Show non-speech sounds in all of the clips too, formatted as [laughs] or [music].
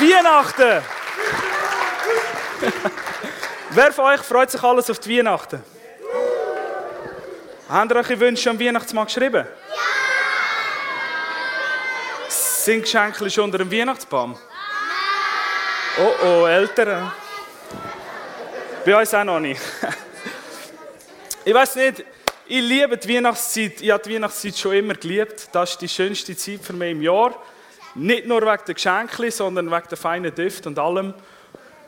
Weihnachten! [laughs] Wer von euch freut sich alles auf die Weihnachten? Habt ihr eure Wünsche am Weihnachtsmann geschrieben? Ja! Sind Geschenke schon unter dem Weihnachtsbaum? Oh oh, Eltern. Bei uns auch noch nicht. [laughs] Ich weiß nicht, ich liebe die Weihnachtszeit. Ich habe die Weihnachtszeit schon immer geliebt. Das ist die schönste Zeit für mich im Jahr. Nicht nur wegen der Geschenke, sondern wegen der feinen Düfte und allem.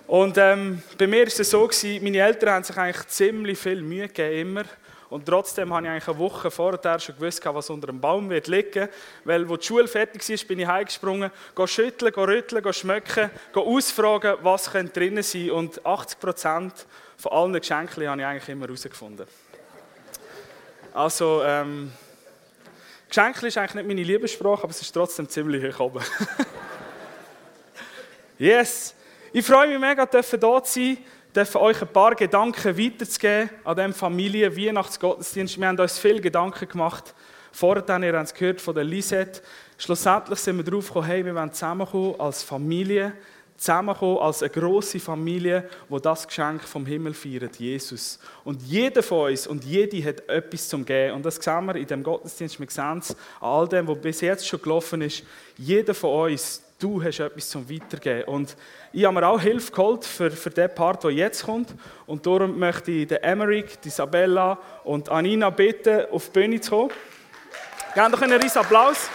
Und ähm, bei mir war es so, gewesen, meine Eltern haben sich eigentlich ziemlich viel Mühe gegeben, immer. Und trotzdem habe ich eigentlich eine Woche vorher schon gewusst, was unter dem Baum wird liegen. Weil, als die Schule fertig war, bin ich heimgesprungen, gehe schütteln, gehe rütteln, gehe schmecken, gehe ausfragen, was könnte drin sein. Und 80 Prozent von allen Geschenken habe ich eigentlich immer herausgefunden. Also, ähm, Geschenke ist eigentlich nicht meine Liebessprache, aber es ist trotzdem ziemlich hoch oben. [laughs] yes! Ich freue mich mega, hier zu sein, dürfen euch ein paar Gedanken weiterzugeben an diesem Familie-Weihnachtsgottesdienst. Wir haben uns viele Gedanken gemacht. Vorher, ihr habt es gehört von der Lisette. Schlussendlich sind wir darauf gekommen, hey, wir wollen zusammenkommen als Familie, zusammenkommen als eine große Familie, wo das Geschenk vom Himmel feiert, Jesus. Und jeder von uns und jede hat etwas zum Geben. Und das sehen wir in dem Gottesdienst. Wir sehen es an all dem, was bis jetzt schon gelaufen ist. Jeder von uns, du hast etwas zum Weitergeben. Und ich habe mir auch Hilfe geholt für, für den Part, der jetzt kommt. Und darum möchte ich den Emmerich, Isabella und Anina bitten, auf die Bühne zu kommen. Gebt doch einen riesen Applaus.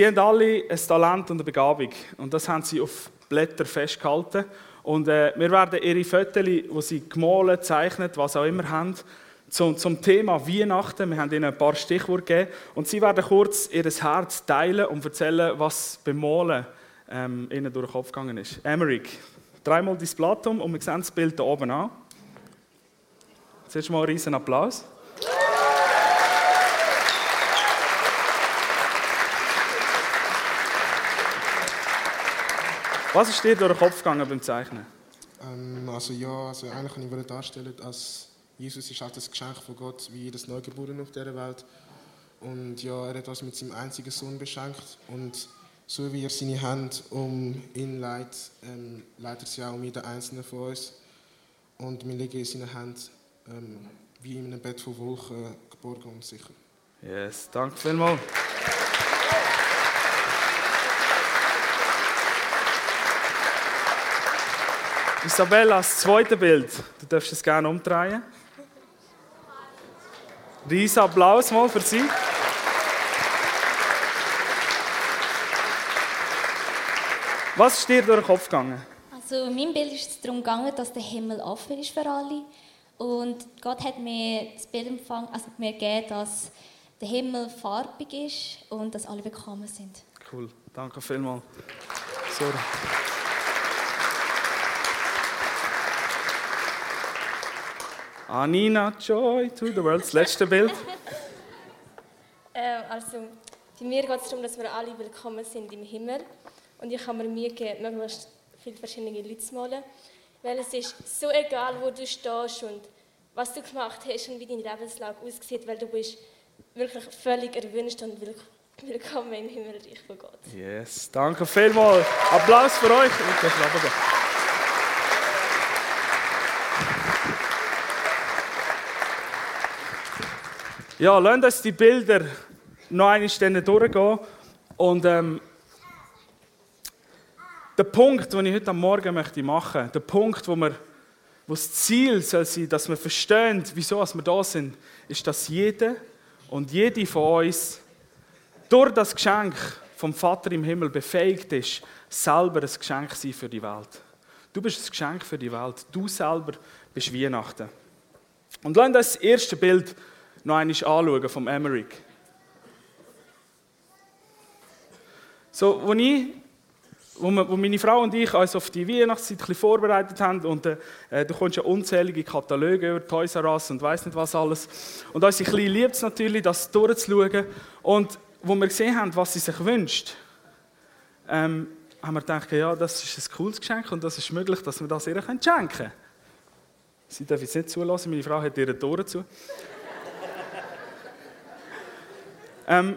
Sie haben alle ein Talent und eine Begabung. Und das haben sie auf Blätter festgehalten. Und äh, wir werden ihre Fotos, die sie gemalt, zeichnet, was auch immer haben, zum, zum Thema Weihnachten. Wir haben ihnen ein paar Stichworte gegeben. Und sie werden kurz ihr Herz teilen und erzählen, was beim Malen ähm, ihnen durch den Kopf gegangen ist. Emmerich, dreimal dein Blatt um und wir sehen das Bild hier oben an. Zuerst mal einen riesen Applaus. Was ist dir durch den Kopf gegangen beim Zeichnen? Ähm, also ja, also eigentlich kann ich darstellen, als Jesus ist auch das Geschenk von Gott, wie jedes Neugeborene auf dieser Welt. Und ja, er hat uns mit seinem einzigen Sohn beschenkt. Und so wie er seine Hand um ihn leitet, ähm, leitet er sie auch um jeden einzelnen von uns. Und wir legen in seine Hand ähm, wie in einem Bett von Wolken geborgen und sicher. Yes, danke vielmals. Isabella, das zweite Bild. Du darfst es gerne umdrehen. Riesen Applaus mal für sie. Was ist dir durch den Kopf gegangen? Also in meinem Bild ist es darum gegangen, dass der Himmel offen ist für alle. Und Gott hat mir das Bild empfangen, also mir gegeben, dass der Himmel farbig ist und dass alle willkommen sind. Cool, danke vielmals. Sorry. Anina, Joy to the world. Das letzte Bild. äh, also, bei mir geht es darum, dass wir alle willkommen sind im Himmel. Und ich habe mir Mühe gegeben, möglichst viele verschiedene Leute zu malen. Weil es ist so egal, wo du stehst und was du gemacht hast und wie deine Lebenslage aussieht, weil du bist wirklich völlig erwünscht und willkommen im Himmelreich von Gott. Yes, danke vielmals. Applaus für euch. Ja, lasst uns die Bilder noch einmal durchgehen. Und ähm, der Punkt, den ich heute Morgen möchte machen möchte, der Punkt, wo, wir, wo das Ziel soll sein dass wir verstehen, wieso wir da sind, ist, dass jeder und jede von uns durch das Geschenk vom Vater im Himmel befähigt ist, selber ein Geschenk sein für die Welt. Du bist ein Geschenk für die Welt. Du selber bist Weihnachten. Und lasst uns das erste Bild noch einmal anschauen vom Emmerich. So, wo, ich, wo, meine Frau und ich uns auf die Weihnachtszeit ein vorbereitet haben und äh, du kommst ja unzählige Kataloge über Toys R Us und weiß nicht was alles. Und unsere Kleine liebt es natürlich, das durchzuschauen. Und wo wir gesehen haben, was sie sich wünscht, ähm, haben wir gedacht, ja, das ist ein cooles Geschenk und das ist möglich, dass wir das ihr schenken können. Sie darf jetzt nicht zulassen, meine Frau hat ihre Tore zu. Ähm,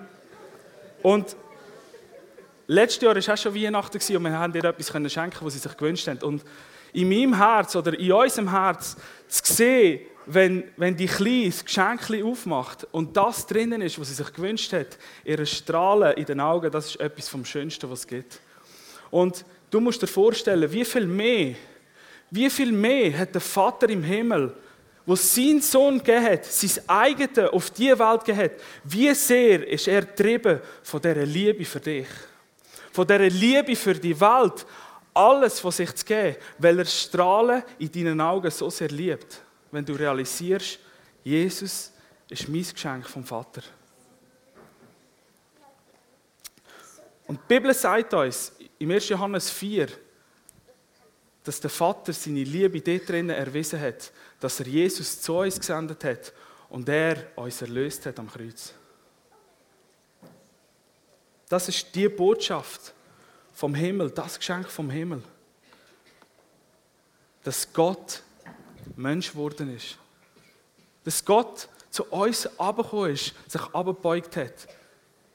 und letztes Jahr war auch schon Weihnachten und wir haben ihr etwas schenken was sie sich gewünscht haben. Und in meinem Herz oder in unserem Herz zu sehen, wenn, wenn die Kleine das Geschenk aufmacht und das drinnen ist, was sie sich gewünscht hat, ihre Strahlen in den Augen, das ist etwas vom Schönsten, was es gibt. Und du musst dir vorstellen, wie viel mehr, wie viel mehr hat der Vater im Himmel, wo sein Sohn gegeben sein eigenes auf die Welt gegeben wie sehr ist er getrieben von dieser Liebe für dich. Von dieser Liebe für die Welt, alles von sich zu geben, weil er Strahlen in deinen Augen so sehr liebt wenn du realisierst, Jesus ist mein Geschenk vom Vater. Und die Bibel sagt uns im 1. Johannes 4, dass der Vater seine Liebe dort drinnen erwiesen hat, dass er Jesus zu uns gesendet hat und er uns erlöst hat am Kreuz. Das ist die Botschaft vom Himmel, das Geschenk vom Himmel. Dass Gott Mensch geworden ist. Dass Gott zu uns abgekommen ist, sich abgebeugt hat,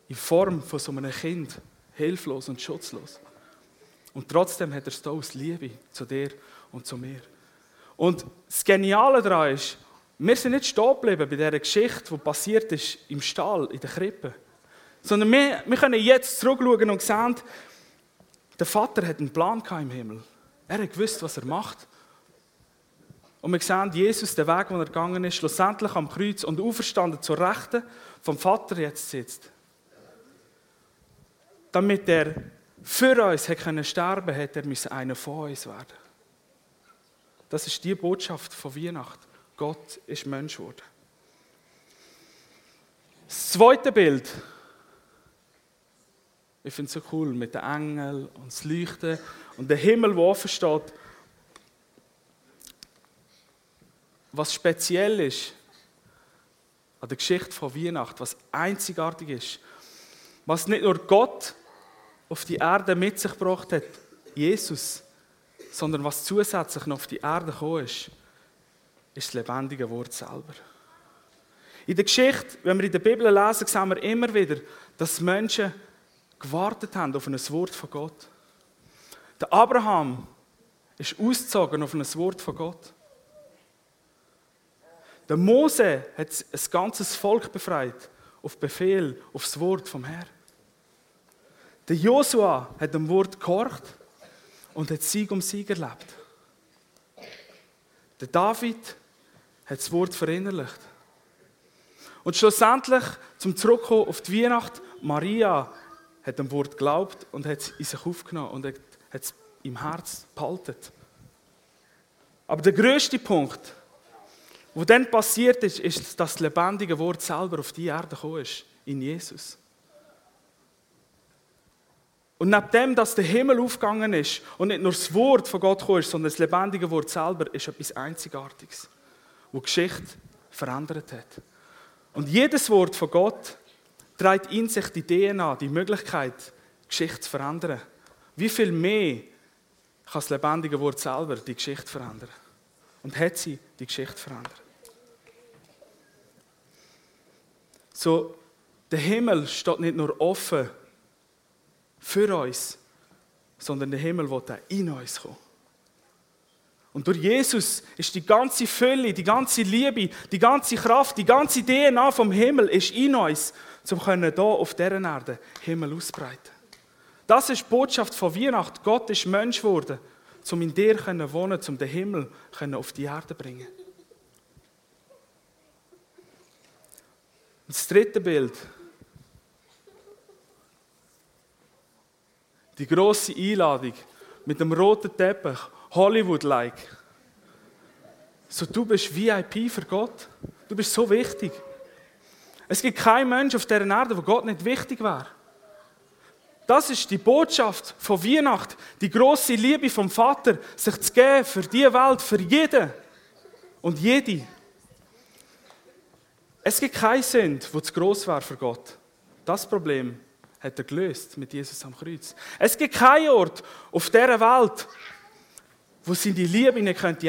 in Form von so einem Kind, hilflos und schutzlos. Und trotzdem hat er es da aus Liebe zu dir und zu mir. Und das Geniale daran ist, wir sind nicht stehen geblieben bei dieser Geschichte, die passiert ist im Stall, in der Krippe. Sondern wir, wir können jetzt zurückschauen und sehen, der Vater hat einen Plan im Himmel. Er hat gewusst, was er macht. Und wir sehen Jesus, den Weg, den er gegangen ist, schlussendlich am Kreuz und auferstanden zur Rechten vom Vater jetzt sitzt. Damit er für uns hat können sterben hätte er einer von uns werden. Das ist die Botschaft von Weihnachten. Gott ist Mensch geworden. Das zweite Bild. Ich finde es so cool mit den Engeln und das Leuchten und der Himmel, der offen steht. was speziell ist an der Geschichte von Weihnachten, was einzigartig ist, was nicht nur Gott auf die Erde mit sich gebracht hat, Jesus, sondern was zusätzlich noch auf die Erde gekommen ist, ist das lebendige Wort selber. In der Geschichte, wenn wir in der Bibel lesen, sehen wir immer wieder, dass Menschen gewartet haben auf ein Wort von Gott. Der Abraham ist ausgezogen auf ein Wort von Gott. Der Mose hat ein ganzes Volk befreit, auf Befehl, aufs Wort vom Herrn. Der Josua hat dem Wort gehorcht und hat Sieg um Sieg erlebt. Der David hat das Wort verinnerlicht. Und schlussendlich, zum Zurückkommen auf die Weihnacht, Maria hat dem Wort geglaubt und hat es in sich aufgenommen und hat es im Herz behalten. Aber der größte Punkt, was dann passiert ist, ist, dass das lebendige Wort selber auf die Erde gekommen ist, in Jesus. Und neben dem, dass der Himmel aufgegangen ist und nicht nur das Wort von Gott gekommen ist, sondern das lebendige Wort selber, ist etwas Einzigartiges, wo Geschichte verändert hat. Und jedes Wort von Gott trägt in sich die DNA, die Möglichkeit, Geschichte zu verändern. Wie viel mehr kann das lebendige Wort selber die Geschichte verändern? Und hat sie die Geschichte verändert? So, der Himmel steht nicht nur offen für uns, sondern der Himmel will in uns kommen. Und durch Jesus ist die ganze Fülle, die ganze Liebe, die ganze Kraft, die ganze DNA vom Himmel ist in uns, um hier auf dieser Erde Himmel ausbreiten. Das ist die Botschaft von Weihnachten. Gott ist Mensch geworden, um in dir zu wohnen, um den Himmel auf die Erde zu bringen. Das dritte Bild. Die große Einladung mit dem roten Teppich, Hollywood-like. So, du bist VIP für Gott. Du bist so wichtig. Es gibt keinen Mensch auf dieser Erde, wo Gott nicht wichtig wäre. Das ist die Botschaft von Weihnachten, die große Liebe vom Vater, sich zu geben für die Welt, für jeden und jede. Es gibt keine Sünde, die zu gross wäre für Gott. Das Problem hat er gelöst mit Jesus am Kreuz. Es gibt keinen Ort auf dieser Welt, wo seine Liebe nicht könnte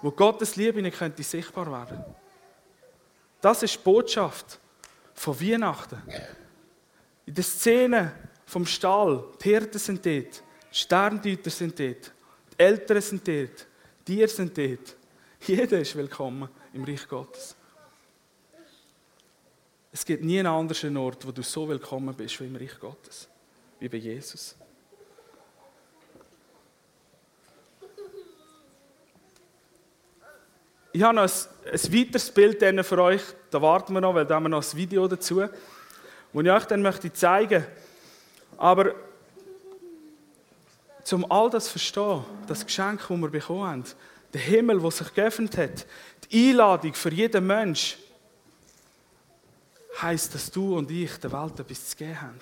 wo Gottes Liebe nicht könnte sichtbar werden. Das ist die Botschaft von Weihnachten. In der Szene vom Stall, die Hirten sind dort, die Sterndeuter sind dort, die Eltern sind dort, die Tiere sind dort. Jeder ist willkommen im Reich Gottes. Es gibt nie einen anderen Ort, wo du so willkommen bist wie im Reich Gottes, wie bei Jesus. Ich habe noch ein, ein weiteres Bild für euch, da warten wir noch, weil da haben wir noch ein Video dazu, das ich euch dann möchte zeigen. Aber zum all das zu verstehen, das Geschenk, das wir bekommen haben, der Himmel, der sich geöffnet hat, die Einladung für jeden Mensch, heisst, dass du und ich der Welt etwas zu geben haben.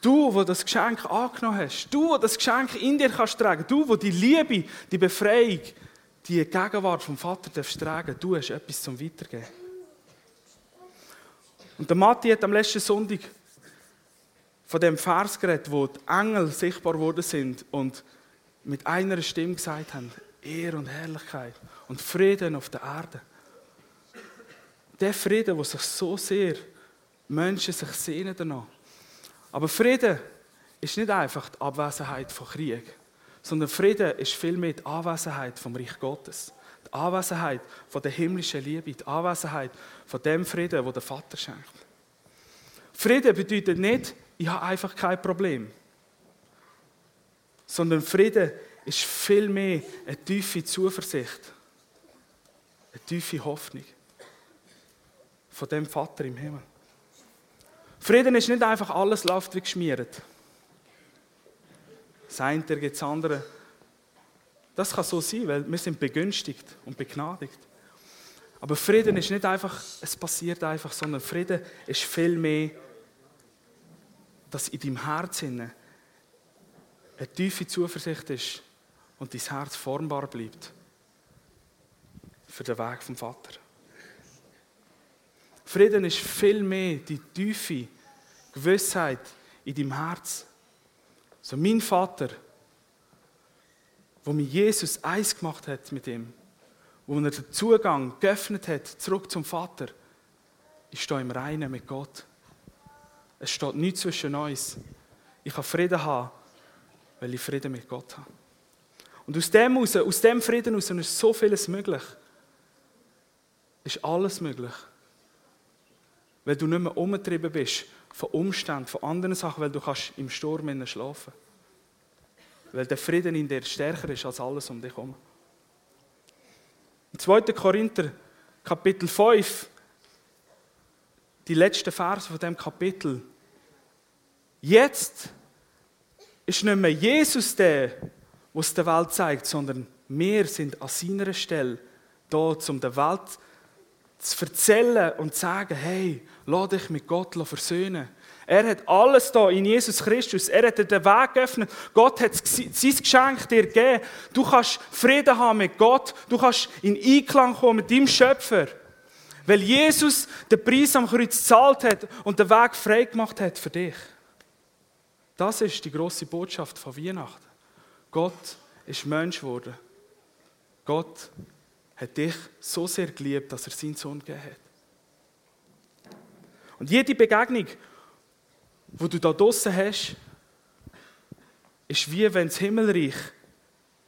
Du, wo das Geschenk angenommen hast, du, wo das Geschenk in dir kannst tragen, du, wo die Liebe, die Befreiung, die Gegenwart vom Vater darfst tragen, du hast etwas zum Weitergeben. Und der Matti hat am letzten Sonntag von dem Vers geredet, wo die Engel sichtbar worden sind und mit einer Stimme gesagt haben, Ehre und Herrlichkeit und Frieden auf der Erde. Der Frieden, wo sich so sehr Menschen sich sehnen danach. Aber Frieden ist nicht einfach die Abwesenheit von Krieg, sondern Frieden ist vielmehr die Anwesenheit vom Reich Gottes. Die Anwesenheit von der himmlischen Liebe, die Anwesenheit von dem Frieden, wo der Vater schenkt. Frieden bedeutet nicht, ich habe einfach kein Problem, sondern Frieden ist vielmehr eine tiefe Zuversicht, eine tiefe Hoffnung von dem Vater im Himmel. Frieden ist nicht einfach alles läuft wie geschmiert. Sein, der gibt es andere. Das kann so sein, weil wir sind begünstigt und begnadigt. Aber Frieden ist nicht einfach, es passiert einfach, sondern Frieden ist vielmehr, dass in deinem Herzen eine tiefe Zuversicht ist und dein Herz formbar bleibt für den Weg vom Vater. Frieden ist vielmehr die tiefe Gewissheit in deinem Herz. So mein Vater, wo mir Jesus eins gemacht hat mit ihm, wo er den Zugang geöffnet hat, zurück zum Vater, ich stehe im Reinen mit Gott. Es steht nichts zwischen uns. Ich kann Frieden haben, weil ich Frieden mit Gott habe. Und aus dem, aus dem Frieden heraus ist so vieles möglich. Ist alles möglich. Weil du nicht mehr umgetrieben bist von Umständen, von anderen Sachen, weil du kannst im Sturm schlafen Weil der Frieden in dir stärker ist als alles um dich herum. Im 2. Korinther, Kapitel 5, die letzten Verse von dem Kapitel. Jetzt ist nicht mehr Jesus der, was der Welt zeigt, sondern wir sind an seiner Stelle da, um der Welt zu erzählen und zu sagen, hey, lass dich mit Gott versöhnen. Er hat alles da in Jesus Christus. Er hat dir den Weg geöffnet. Gott hat sein Geschenk dir gegeben. Du kannst Frieden haben mit Gott. Du kannst in Einklang kommen mit deinem Schöpfer. Weil Jesus den Preis am Kreuz gezahlt hat und den Weg frei gemacht hat für dich. Das ist die große Botschaft von Weihnachten. Gott ist Mensch geworden. Gott hat dich so sehr geliebt, dass er seinen Sohn gegeben hat. Und jede Begegnung, wo du da draußen hast, ist wie wenn das Himmelreich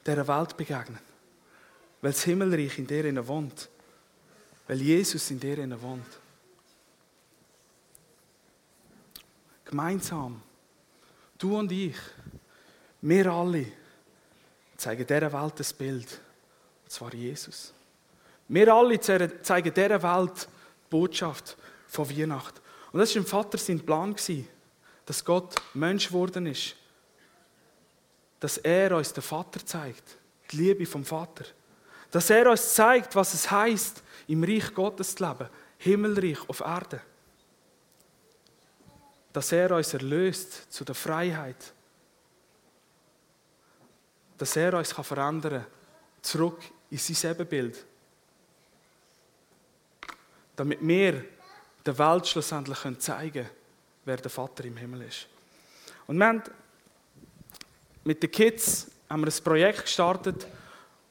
dieser Welt begegnet. Weil das Himmelreich in dir wohnt. Weil Jesus in dir wohnt. Gemeinsam, du und ich, wir alle, zeigen dieser Welt das Bild. Und zwar Jesus. Wir alle zeigen dieser Welt die Botschaft von Weihnachten. Und das war im Vater sein Plan, dass Gott Mensch geworden ist. Dass er uns den Vater zeigt, die Liebe vom Vater. Dass er uns zeigt, was es heißt, im Reich Gottes zu leben, Himmelreich auf Erde. Dass er uns erlöst zu der Freiheit. Dass er uns verändern kann, zurück in sein Ebenbild damit wir der Welt schlussendlich zeigen können, wer der Vater im Himmel ist. Und wir haben mit den Kids haben wir ein Projekt gestartet,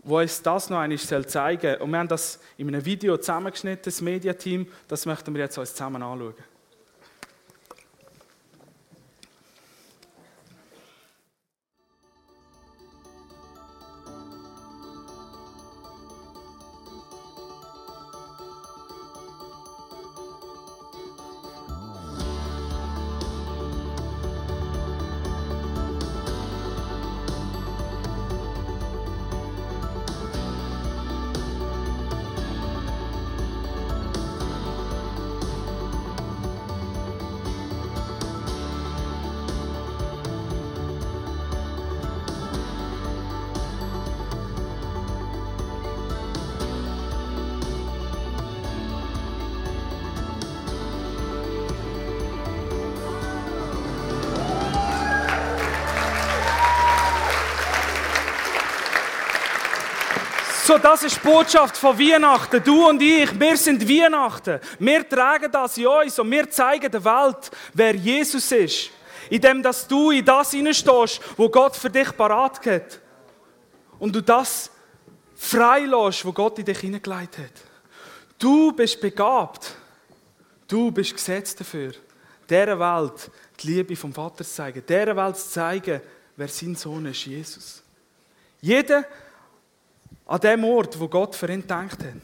wo uns das noch einmal zeigen soll. Und wir haben das in einem Video zusammengeschnitten, das Mediateam. Das möchten wir jetzt uns zusammen anschauen. So, das ist die Botschaft von Weihnachten. Du und ich, wir sind Weihnachten. Wir tragen das in uns und wir zeigen der Welt, wer Jesus ist. Indem, dass du in das hineinstehst, wo Gott für dich parat hat. Und du das freilässt, wo Gott in dich hineingelegt hat. Du bist begabt. Du bist gesetzt dafür, dieser Welt die Liebe vom Vater zu zeigen. Dieser Welt zu zeigen, wer sein Sohn ist, Jesus. Jeder an dem Ort, wo Gott für ihn gedacht hat.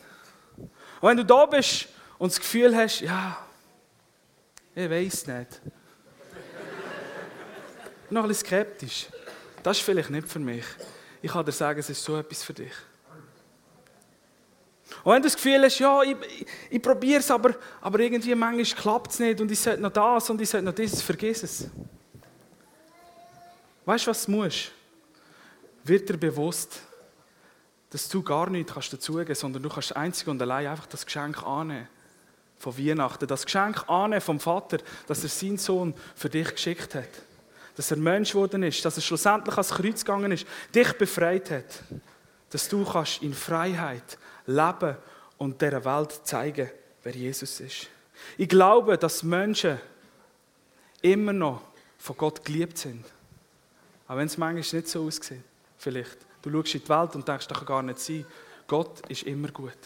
Und wenn du da bist und das Gefühl hast, ja, ich weiß nicht. [laughs] noch ein bisschen skeptisch. Das ist vielleicht nicht für mich. Ich kann dir sagen, es ist so etwas für dich. Und wenn du das Gefühl hast, ja, ich, ich, ich probiere es, aber, aber irgendwie manchmal klappt es nicht und ich sollte noch das und ich sollte noch dieses, vergiss es. Weißt du, was du musst? Wird dir bewusst, dass du gar nichts kannst dazugeben sondern du kannst einzig und allein einfach das Geschenk annehmen. Von Weihnachten. Das Geschenk annehmen vom Vater, dass er seinen Sohn für dich geschickt hat. Dass er Mensch geworden ist, dass er schlussendlich ans Kreuz gegangen ist, dich befreit hat. Dass du kannst in Freiheit leben und dieser Welt zeigen, wer Jesus ist. Ich glaube, dass Menschen immer noch von Gott geliebt sind. Auch wenn es manchmal nicht so aussieht. Vielleicht. Du schaust in die Welt und denkst, das kann gar nicht sein. Gott ist immer gut.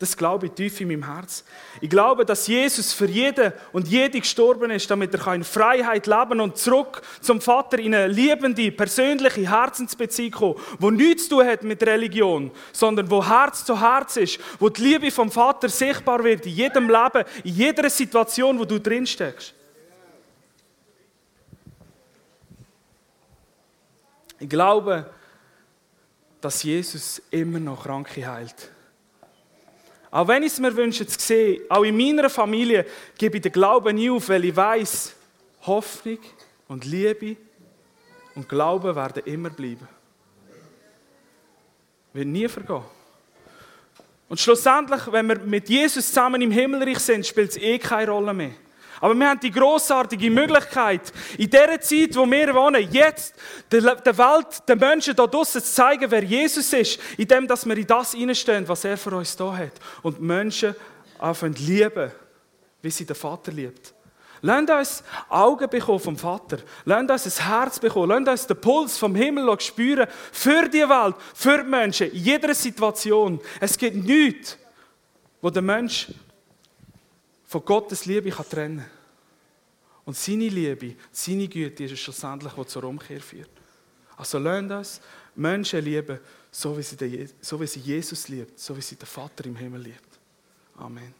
Das glaube ich tief in meinem Herz. Ich glaube, dass Jesus für jeden und jede gestorben ist, damit er in Freiheit leben und zurück zum Vater in eine liebende, persönliche Herzensbeziehung kommen, wo nichts zu tun hat mit Religion, sondern wo Herz zu Herz ist, wo die Liebe vom Vater sichtbar wird in jedem Leben, in jeder Situation, wo du drin steckst. Ich glaube, dass Jesus immer noch Kranke heilt. Auch wenn ich es mir wünsche zu sehen, auch in meiner Familie gebe ich den Glauben nie auf, weil ich weiß, Hoffnung und Liebe und Glauben werden immer bleiben. Wird nie vergehen. Und schlussendlich, wenn wir mit Jesus zusammen im Himmelreich sind, spielt es eh keine Rolle mehr. Aber wir haben die großartige Möglichkeit, in der Zeit, wo wir wohnen, jetzt der Welt, den Menschen da draußen zu zeigen, wer Jesus ist, indem dass wir in das hineinstehen, was er für uns da hat. Und Menschen anfangen lieben, wie sie den Vater liebt. Lasst uns Augen bekommen vom Vater. Lasst uns ein Herz bekommen. Lasst uns den Puls vom Himmel spüren. Für die Welt, für die Menschen, in jeder Situation. Es gibt nichts, wo der Mensch von Gottes Liebe kann trennen Und seine Liebe, seine Güte ist es schlussendlich, die zur Umkehr führt. Also lernt uns Menschen lieben, so wie, sie so wie sie Jesus liebt, so wie sie den Vater im Himmel liebt. Amen.